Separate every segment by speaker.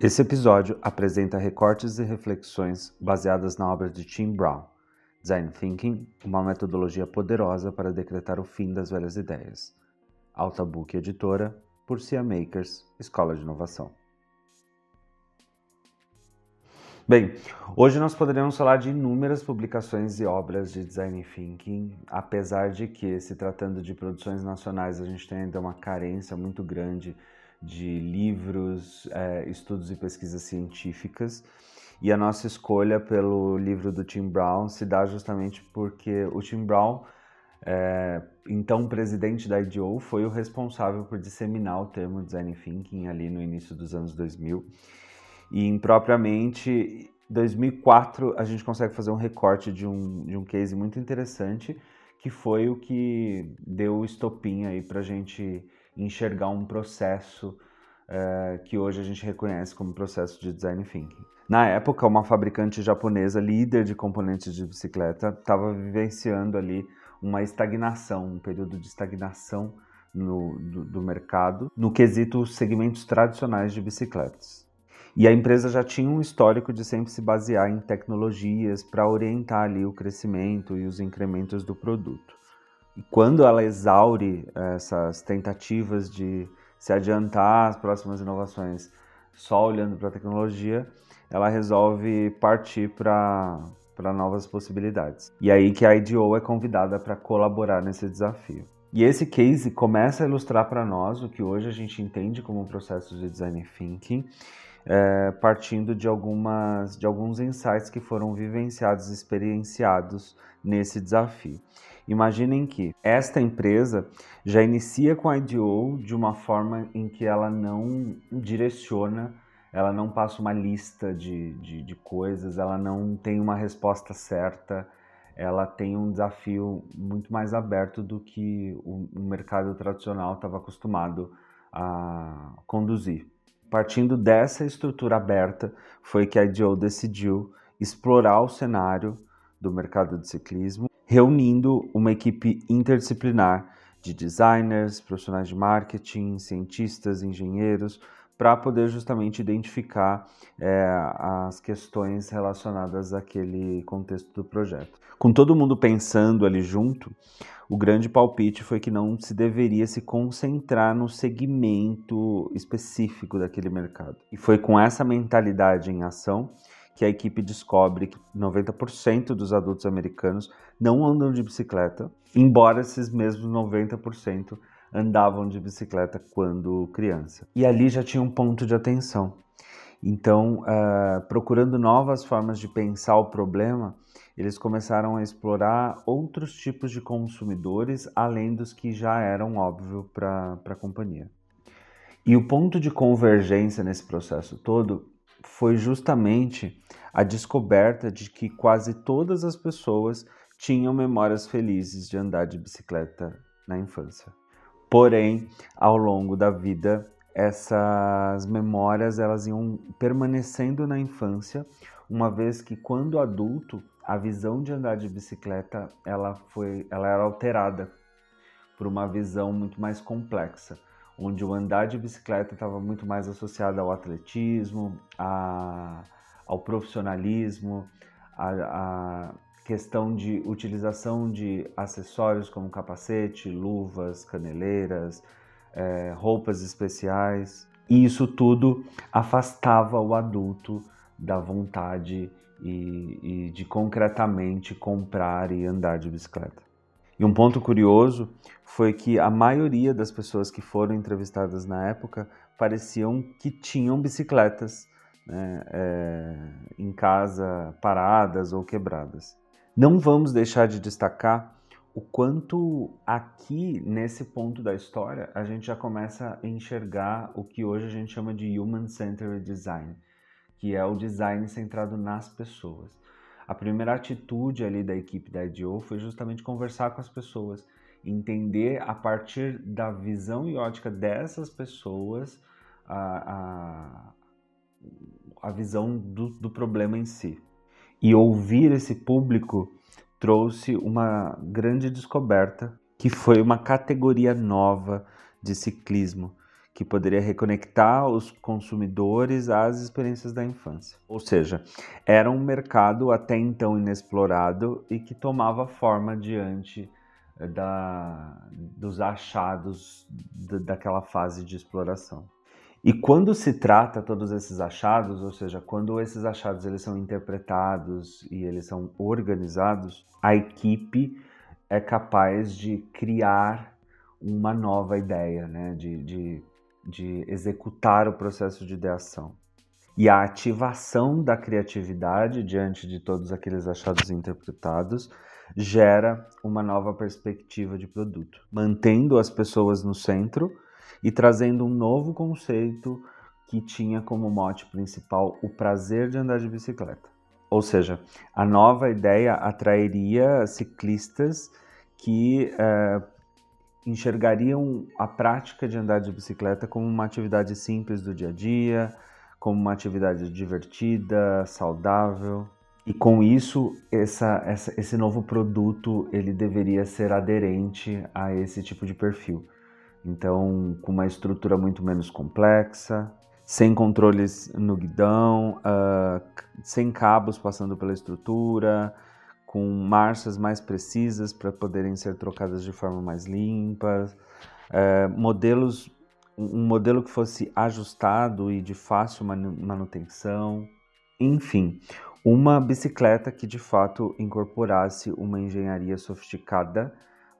Speaker 1: Esse episódio apresenta recortes e reflexões baseadas na obra de Tim Brown, Design Thinking, uma metodologia poderosa para decretar o fim das velhas ideias. Altabook Editora, por Cia Makers, Escola de Inovação. Bem, hoje nós poderíamos falar de inúmeras publicações e obras de design thinking, apesar de que, se tratando de produções nacionais, a gente tem ainda uma carência muito grande de livros, é, estudos e pesquisas científicas. E a nossa escolha pelo livro do Tim Brown se dá justamente porque o Tim Brown, é, então presidente da IDEO, foi o responsável por disseminar o termo design thinking ali no início dos anos 2000. E impropriamente 2004 a gente consegue fazer um recorte de um, de um case muito interessante que foi o que deu o estopim aí para a gente enxergar um processo é, que hoje a gente reconhece como processo de design thinking. Na época, uma fabricante japonesa, líder de componentes de bicicleta, estava vivenciando ali uma estagnação, um período de estagnação no, do, do mercado, no quesito segmentos tradicionais de bicicletas. E a empresa já tinha um histórico de sempre se basear em tecnologias para orientar ali o crescimento e os incrementos do produto. Quando ela exaure essas tentativas de se adiantar às próximas inovações só olhando para a tecnologia, ela resolve partir para novas possibilidades. E aí que a IDO é convidada para colaborar nesse desafio. E esse case começa a ilustrar para nós o que hoje a gente entende como um processo de design thinking é, partindo de, algumas, de alguns insights que foram vivenciados, experienciados nesse desafio. Imaginem que esta empresa já inicia com a IDO de uma forma em que ela não direciona, ela não passa uma lista de, de, de coisas, ela não tem uma resposta certa, ela tem um desafio muito mais aberto do que o, o mercado tradicional estava acostumado a conduzir. Partindo dessa estrutura aberta, foi que a IDO decidiu explorar o cenário do mercado de ciclismo, reunindo uma equipe interdisciplinar de designers, profissionais de marketing, cientistas, engenheiros, para poder justamente identificar é, as questões relacionadas àquele contexto do projeto. Com todo mundo pensando ali junto, o grande palpite foi que não se deveria se concentrar no segmento específico daquele mercado. E foi com essa mentalidade em ação que a equipe descobre que 90% dos adultos americanos não andam de bicicleta, embora esses mesmos 90% andavam de bicicleta quando criança. E ali já tinha um ponto de atenção. Então, uh, procurando novas formas de pensar o problema, eles começaram a explorar outros tipos de consumidores além dos que já eram óbvio para a companhia. E o ponto de convergência nesse processo todo foi justamente a descoberta de que quase todas as pessoas tinham memórias felizes de andar de bicicleta na infância. Porém, ao longo da vida, essas memórias elas iam permanecendo na infância, uma vez que quando adulto a visão de andar de bicicleta ela foi, ela era alterada por uma visão muito mais complexa, onde o andar de bicicleta estava muito mais associado ao atletismo, a, ao profissionalismo, a, a questão de utilização de acessórios como capacete, luvas, caneleiras, é, roupas especiais. E isso tudo afastava o adulto da vontade e, e de concretamente comprar e andar de bicicleta. E um ponto curioso foi que a maioria das pessoas que foram entrevistadas na época pareciam que tinham bicicletas né, é, em casa paradas ou quebradas. Não vamos deixar de destacar o quanto aqui nesse ponto da história a gente já começa a enxergar o que hoje a gente chama de human-centered design, que é o design centrado nas pessoas. A primeira atitude ali da equipe da IDEO foi justamente conversar com as pessoas, entender a partir da visão e ótica dessas pessoas a, a, a visão do, do problema em si. E ouvir esse público trouxe uma grande descoberta, que foi uma categoria nova de ciclismo, que poderia reconectar os consumidores às experiências da infância. Ou seja, era um mercado até então inexplorado e que tomava forma diante eh, da, dos achados daquela fase de exploração. E quando se trata todos esses achados, ou seja, quando esses achados eles são interpretados e eles são organizados, a equipe é capaz de criar uma nova ideia, né? de, de de executar o processo de ideação. E a ativação da criatividade diante de todos aqueles achados interpretados gera uma nova perspectiva de produto, mantendo as pessoas no centro e trazendo um novo conceito que tinha como mote principal o prazer de andar de bicicleta. Ou seja, a nova ideia atrairia ciclistas que eh, enxergariam a prática de andar de bicicleta como uma atividade simples do dia a dia, como uma atividade divertida, saudável. E com isso, essa, essa, esse novo produto ele deveria ser aderente a esse tipo de perfil. Então, com uma estrutura muito menos complexa, sem controles no guidão, uh, sem cabos passando pela estrutura, com marchas mais precisas para poderem ser trocadas de forma mais limpa, é, modelos, um modelo que fosse ajustado e de fácil manutenção, enfim, uma bicicleta que de fato incorporasse uma engenharia sofisticada,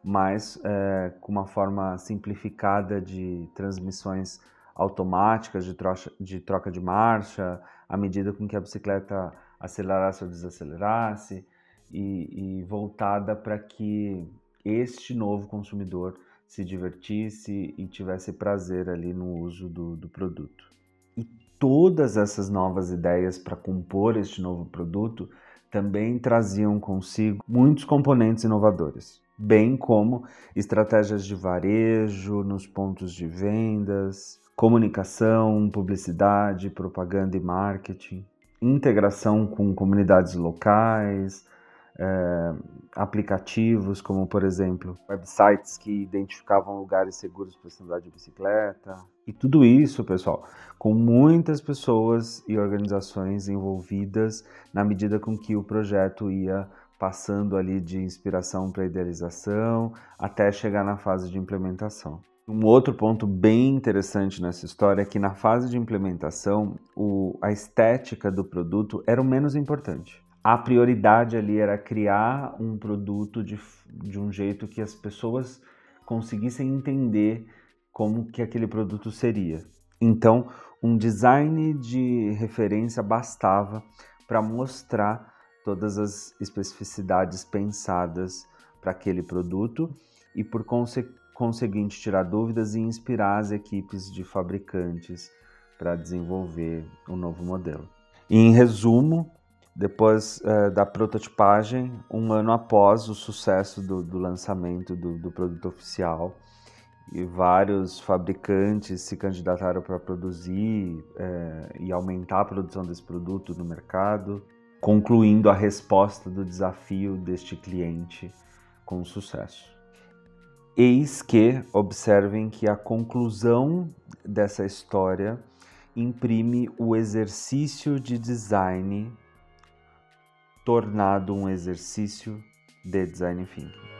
Speaker 1: mas é, com uma forma simplificada de transmissões automáticas, de, troca, de troca de marcha, à medida com que a bicicleta acelerasse ou desacelerasse e, e voltada para que este novo consumidor se divertisse e tivesse prazer ali no uso do, do produto. E todas essas novas ideias para compor este novo produto também traziam consigo muitos componentes inovadores, bem como estratégias de varejo nos pontos de vendas, comunicação, publicidade, propaganda e marketing, integração com comunidades locais, é, aplicativos, como por exemplo websites que identificavam lugares seguros para se andar de bicicleta. E tudo isso, pessoal, com muitas pessoas e organizações envolvidas na medida com que o projeto ia passando ali de inspiração para idealização até chegar na fase de implementação. Um outro ponto bem interessante nessa história é que na fase de implementação, o, a estética do produto era o menos importante a prioridade ali era criar um produto de, de um jeito que as pessoas conseguissem entender como que aquele produto seria. Então, um design de referência bastava para mostrar todas as especificidades pensadas para aquele produto e, por conse conseguinte, tirar dúvidas e inspirar as equipes de fabricantes para desenvolver um novo modelo. E, em resumo, depois é, da prototipagem, um ano após o sucesso do, do lançamento do, do, produto oficial. E vários fabricantes se candidataram para produzir é, e aumentar a produção desse produto no mercado, concluindo a resposta do desafio deste cliente com sucesso. Eis que observem que a conclusão dessa história imprime o exercício de design tornado um exercício de design thinking.